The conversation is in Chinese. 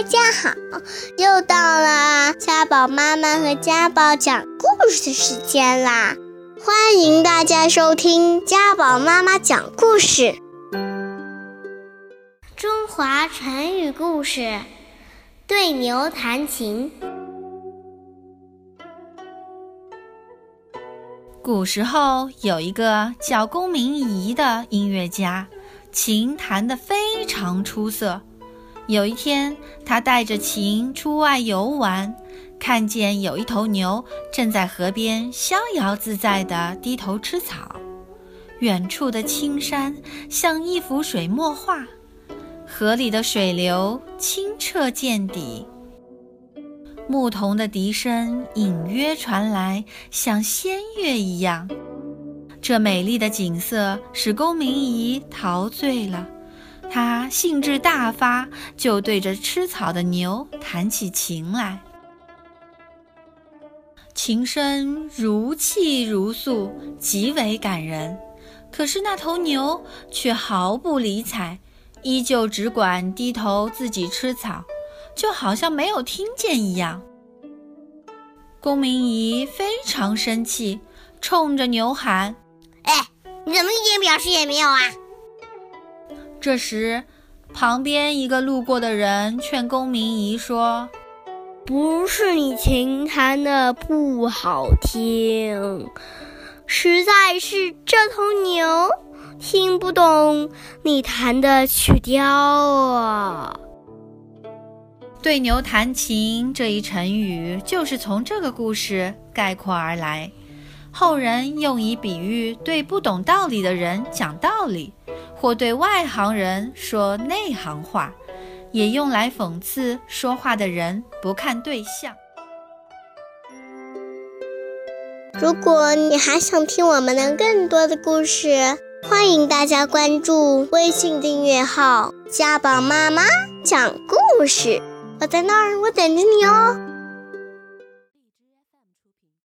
大家好，又到了家宝妈妈和家宝讲故事的时间啦！欢迎大家收听家宝妈妈讲故事。中华成语故事：对牛弹琴。古时候有一个叫公明仪的音乐家，琴弹得非常出色。有一天，他带着琴出外游玩，看见有一头牛正在河边逍遥自在地低头吃草。远处的青山像一幅水墨画，河里的水流清澈见底，牧童的笛声隐约传来，像仙乐一样。这美丽的景色使公明仪陶醉了。他兴致大发，就对着吃草的牛弹起琴来。琴声如泣如诉，极为感人。可是那头牛却毫不理睬，依旧只管低头自己吃草，就好像没有听见一样。公明仪非常生气，冲着牛喊：“哎，你怎么一点表示也没有啊？”这时，旁边一个路过的人劝公明仪说：“不是你琴弹的不好听，实在是这头牛听不懂你弹的曲调啊。”对牛弹琴这一成语就是从这个故事概括而来，后人用以比喻对不懂道理的人讲道理。或对外行人说内行话，也用来讽刺说话的人不看对象。如果你还想听我们的更多的故事，欢迎大家关注微信订阅号“家宝妈妈讲故事”，我在那儿，我等着你哦。